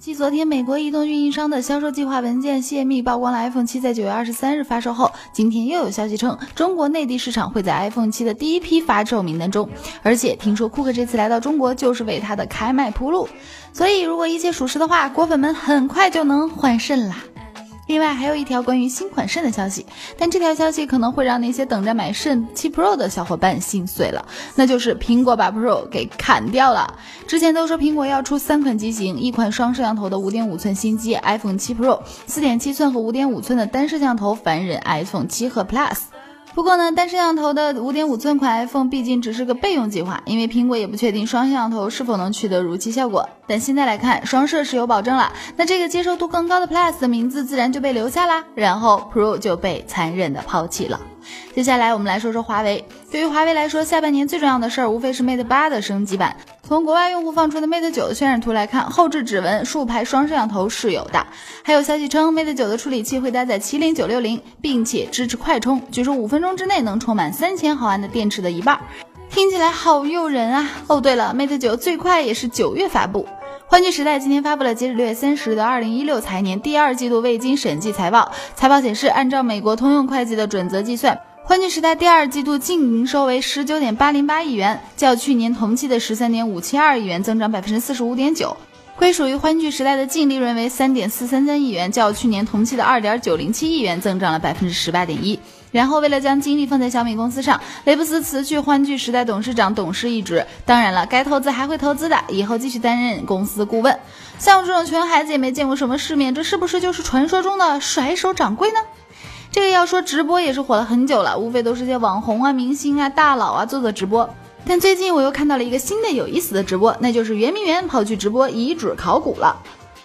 继昨天，美国移动运营商的销售计划文件泄密，曝光了 iPhone 七在九月二十三日发售后，今天又有消息称，中国内地市场会在 iPhone 七的第一批发售名单中。而且听说库克这次来到中国就是为他的开卖铺路，所以如果一切属实的话，果粉们很快就能换肾啦。另外还有一条关于新款肾的消息，但这条消息可能会让那些等着买肾七 Pro 的小伙伴心碎了，那就是苹果把 Pro 给砍掉了。之前都说苹果要出三款机型，一款双摄像头的五点五寸新机 iPhone 七 Pro，四点七寸和五点五寸的单摄像头凡人 iPhone 七和 Plus。不过呢，单摄像头的五点五寸款 iPhone 毕竟只是个备用计划，因为苹果也不确定双摄像头是否能取得如期效果。但现在来看，双摄是有保证了，那这个接受度更高的 Plus 的名字自然就被留下啦，然后 Pro 就被残忍的抛弃了。接下来我们来说说华为。对于华为来说，下半年最重要的事儿无非是 Mate 八的升级版。从国外用户放出的 Mate 九的渲染图来看，后置指纹、竖排双摄像头是有的。还有消息称，Mate 九的处理器会搭载麒麟九六零，并且支持快充，据说五分钟之内能充满三千毫安的电池的一半，听起来好诱人啊！哦，对了，Mate 九最快也是九月发布。欢聚时代今天发布了截止六月三十日的二零一六财年第二季度未经审计财报。财报显示，按照美国通用会计的准则计算。欢聚时代第二季度净营收为十九点八零八亿元，较去年同期的十三点五七二亿元增长百分之四十五点九。归属于欢聚时代的净利润为三点四三三亿元，较去年同期的二点九零七亿元增长了百分之十八点一。然后，为了将精力放在小米公司上，雷布斯辞去欢聚时代董事长、董事一职。当然了，该投资还会投资的，以后继续担任公司顾问。像我这种穷孩子也没见过什么世面，这是不是就是传说中的甩手掌柜呢？这个要说直播也是火了很久了，无非都是些网红啊、明星啊、大佬啊做做直播。但最近我又看到了一个新的有意思的直播，那就是圆明园跑去直播遗址考古了。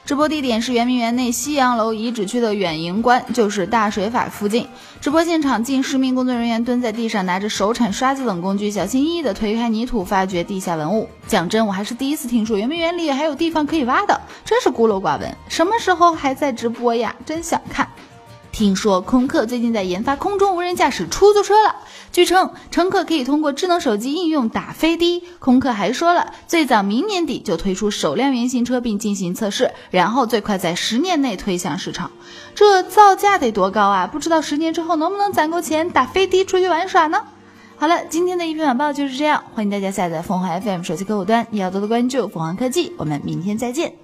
直播地点是圆明园内西洋楼遗址区的远迎关，就是大水法附近。直播现场近十名工作人员蹲在地上，拿着手铲、刷子等工具，小心翼翼地推开泥土，发掘地下文物。讲真，我还是第一次听说圆明园里还有地方可以挖的，真是孤陋寡闻。什么时候还在直播呀？真想看。听说空客最近在研发空中无人驾驶出租车了，据称乘客可以通过智能手机应用打飞的。空客还说了，最早明年底就推出首辆原型车并进行测试，然后最快在十年内推向市场。这造价得多高啊？不知道十年之后能不能攒够钱打飞的出去玩耍呢？好了，今天的一篇晚报就是这样，欢迎大家下载凤凰 FM 手机客户端，也要多多关注凤凰科技，我们明天再见。